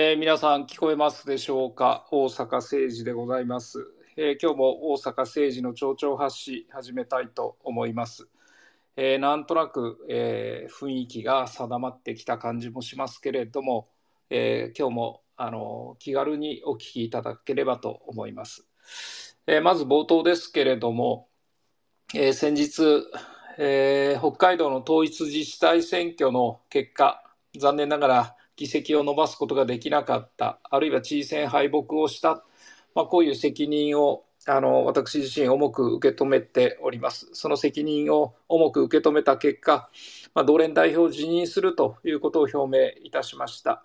えー皆さん聞こえますでしょうか？大阪政治でございます、えー今日も大阪政治の町長発信始めたいと思います、えーなんとなく、えー雰囲気が定まってきた感じもしますけれども、えー今日もあの気軽にお聞きいただければと思います、えーまず冒頭ですけれども、えー先日、えー北海道の統一自治体選挙の結果残念ながら議席を伸ばすことができなかった、あるいは知事選敗北をした、まあ、こういう責任をあの私自身重く受け止めております。その責任を重く受け止めた結果、まあ、同連代表を辞任するということを表明いたしました。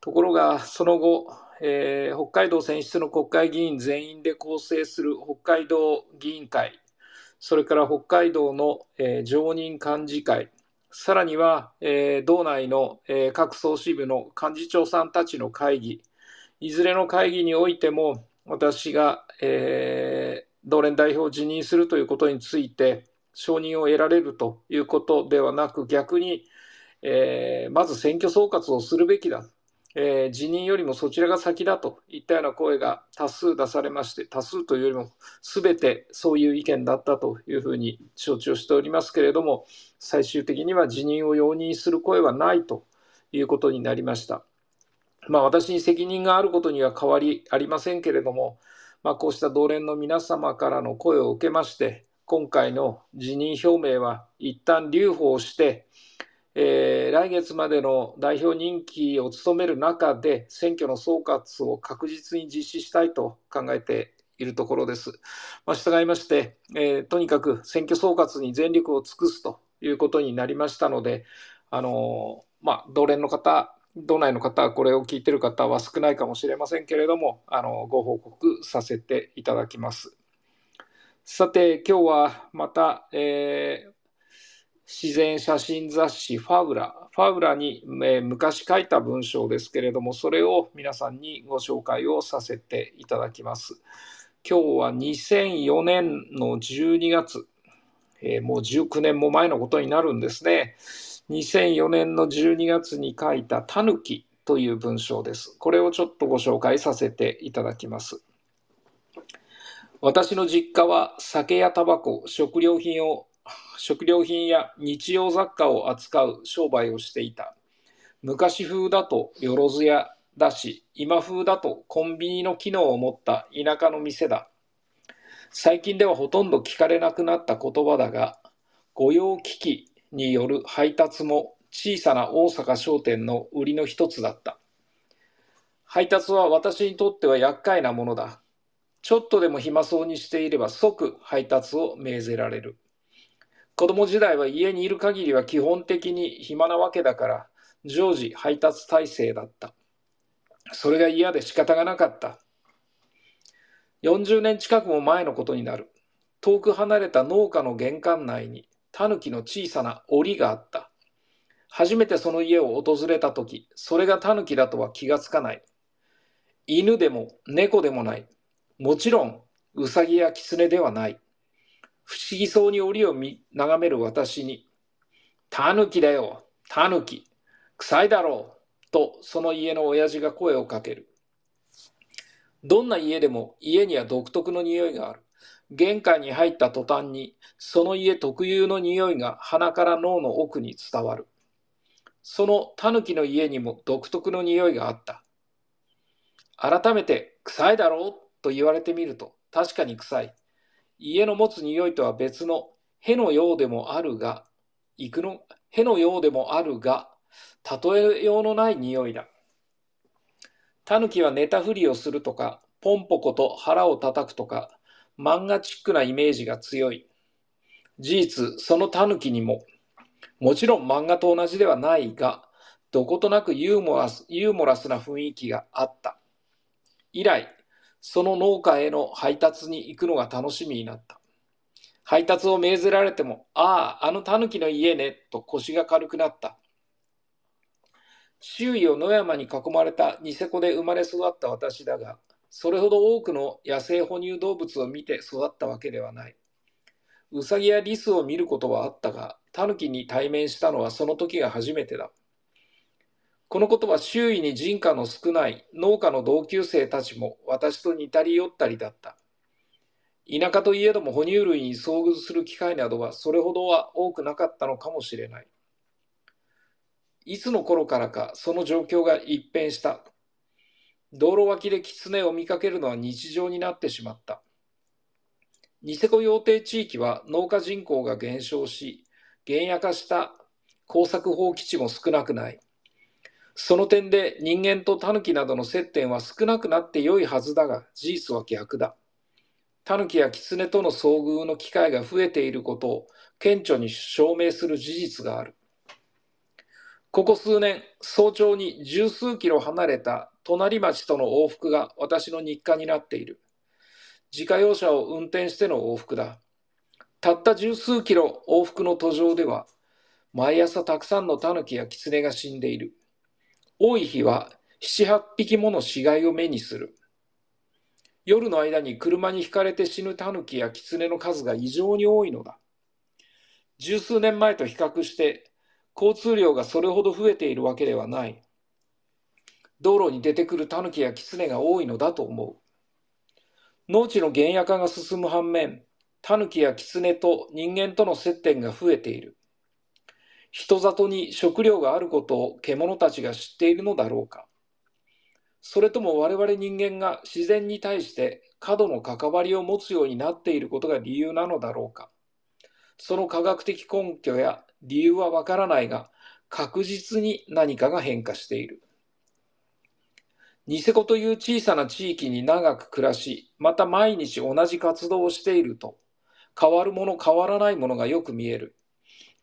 ところが、その後、えー北海道選出の国会議員全員で構成する北海道議員会、それから北海道の、えー常任幹事会、さらには、えー道内の、えー各総支部の幹事長さんたちの会議、いずれの会議においても、私が、えー同連代表を辞任するということについて、承認を得られるということではなく、逆に、えーまず選挙総括をするべきだ、えー辞任よりもそちらが先だといったような声が多数出されまして、多数というよりも、すべてそういう意見だったというふうに承知をしておりますけれども、最終的には辞任を容認する声はないということになりました。まあ、私に責任があることには変わりありませんけれども、まあ、こうした同連の皆様からの声を受けまして、今回の辞任表明は一旦留保をして、えー来月までの代表任期を務める中で、選挙の総括を確実に実施したいと考えているところです。まあ、従いまして、えーとにかく選挙総括に全力を尽くすということになりましたので、あのーまあ、同連の方、道内の方、これを聞いている方は少ないかもしれませんけれども、あのご報告させていただきます。さて、今日はまた、えー自然写真雑誌ファウラ、ファウラに、えー昔書いた文章ですけれども、それを皆さんにご紹介をさせていただきます。今日は2004年の12月、えーもう19年も前のことになるんですね。2004年の12月に書いた「たぬき」という文章です。これをちょっとご紹介させていただきます。私の実家は酒やタバコ、食料品を食料品や日用雑貨を扱う商売をしていた。昔風だとよろず屋だし、今風だとコンビニの機能を持った田舎の店だ。最近ではほとんど聞かれなくなった言葉だが、御用機器による配達も小さな大阪商店の売りの一つだった。配達は私にとっては厄介なものだ。ちょっとでも暇そうにしていれば即配達を命ぜられる。子供時代は家にいる限りは基本的に暇なわけだから常時配達体制だった。それが嫌で仕方がなかった。40年近くも前のことになる。遠く離れた農家の玄関内にタヌキの小さな檻があった。初めてその家を訪れた時、それがタヌキだとは気がつかない。犬でも猫でもない。もちろん、ウサギやキツネではない。不思議そうに檻を見眺める私に、タヌキだよ、タヌキ。臭いだろう。と、その家の親父が声をかける。どんな家でも家には独特の匂いがある。玄関に入った途端に、その家特有の匂いが鼻から脳の奥に伝わる。その狸の家にも独特の匂いがあった。改めて、臭いだろう？と言われてみると、確かに臭い。家の持つ匂いとは別の、へのようでもあるが、行くの、へのようでもあるが、例えようのない匂いだ。狸は寝たふりをするとか、ポンポコと腹を叩くとか、漫画チックなイメージが強い。事実、その狸にも、もちろん漫画と同じではないが、どことなくユーモラスユーモラスな雰囲気があった。以来、その農家への配達に行くのが楽しみになった。配達を命ぜられても、ああ、あの狸の家ね、と腰が軽くなった。周囲を野山に囲まれたニセコで生まれ育った私だが、それほど多くの野生哺乳動物を見て育ったわけではない。ウサギやリスを見ることはあったが、タヌキに対面したのはその時が初めてだ。このことは周囲に人家の少ない農家の同級生たちも私と似たり寄ったりだった。田舎といえども哺乳類に遭遇する機会などはそれほどは多くなかったのかもしれない。いつの頃からかその状況が一変した。道路脇で狐を見かけるのは日常になってしまった。ニセコ養鶏地域は農家人口が減少し、減野化した耕作放棄地も少なくない。その点で人間とタヌキなどの接点は少なくなって良いはずだが、事実は逆だ。タヌキやキツネとの遭遇の機会が増えていることを顕著に証明する事実がある。ここ数年、早朝に十数キロ離れた隣町との往復が私の日課になっている。自家用車を運転しての往復だ。たった十数キロ往復の途上では、毎朝たくさんのタヌキやキツネが死んでいる。多い日は七八匹もの死骸を目にする。夜の間に車にひかれて死ぬタヌキやキツネの数が異常に多いのだ。十数年前と比較して交通量がそれほど増えているわけではない。道路に出てくるタヌキやキツネが多いのだと思う。農地の原野化が進む反面、タヌキやキツネと人間との接点が増えている。人里に食料があることを獣たちが知っているのだろうか。それとも我々人間が自然に対して過度の関わりを持つようになっていることが理由なのだろうか。その科学的根拠や理由はわからないが、確実に何かが変化している。ニセコという小さな地域に長く暮らし、また毎日同じ活動をしていると、変わるもの変わらないものがよく見える。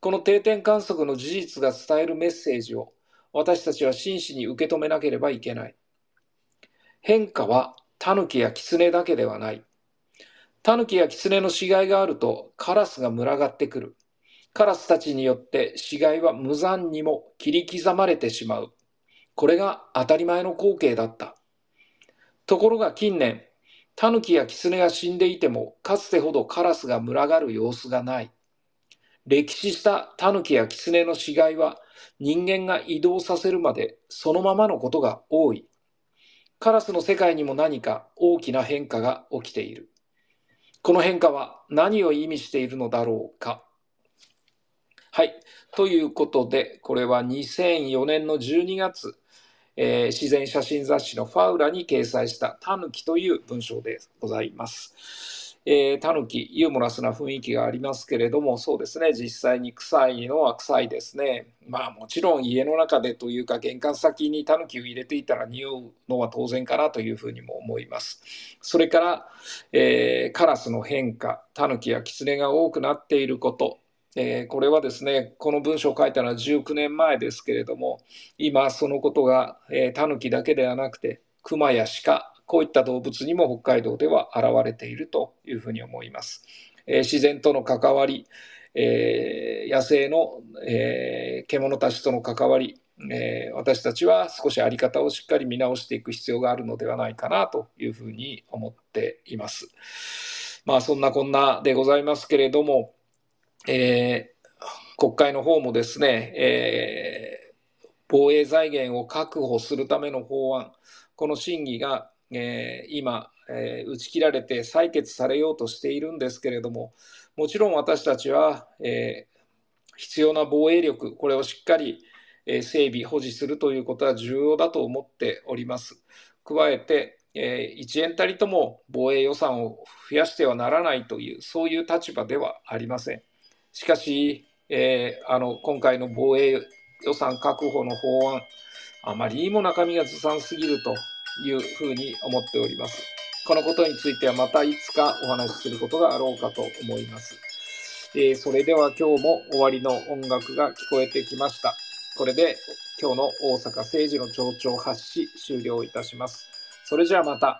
この定点観測の事実が伝えるメッセージを私たちは真摯に受け止めなければいけない。変化はタヌキやキツネだけではない。タヌキやキツネの死骸があるとカラスが群がってくる。カラスたちによって死骸は無残にも切り刻まれてしまう。これが当たり前の光景だった。ところが近年、タヌキやキツネが死んでいてもかつてほどカラスが群がる様子がない。歴史したタヌキやキツネの死骸は人間が移動させるまでそのままのことが多い。カラスの世界にも何か大きな変化が起きている。この変化は何を意味しているのだろうか。はい。ということで、これは2004年の12月、えー、自然写真雑誌のファウラに掲載したタヌキという文章でございます。えー、タヌキ、ユーモラスな雰囲気がありますけれども、そうですね、実際に臭いのは臭いですね。まあもちろん家の中でというか、玄関先にタヌキを入れていたら匂うのは当然かなというふうにも思います。それから、えー、カラスの変化、タヌキやキツネが多くなっていること、えー、これはですね、この文章を書いたのは19年前ですけれども、今そのことが、えー、タヌキだけではなくて、クマや鹿、こういった動物にも北海道では現れているというふうに思います。えー、自然との関わり、えー、野生の、えー、獣たちとの関わり、え私たちは少し在り方をしっかり見直していく必要があるのではないかなというふうに思っています。まあそんなこんなでございますけれども、え国会の方もですね、え防衛財源を確保するための法案、この審議がえー、今、えー、打ち切られて採決されようとしているんですけれども、もちろん私たちは、えー、必要な防衛力、これをしっかり、え整備、保持するということは重要だと思っております。加えて、え1円たりとも防衛予算を増やしてはならないという、そういう立場ではありません。しかし、えあの今回の防衛予算確保の法案、あまりにも中身がずさんすぎるというふうに思っております。このことについてはまたいつかお話しすることがあろうかと思います。えー、それでは今日も終わりの音楽が聞こえてきました。これで今日の大阪政治の町長発し終了いたします。それじゃあまた。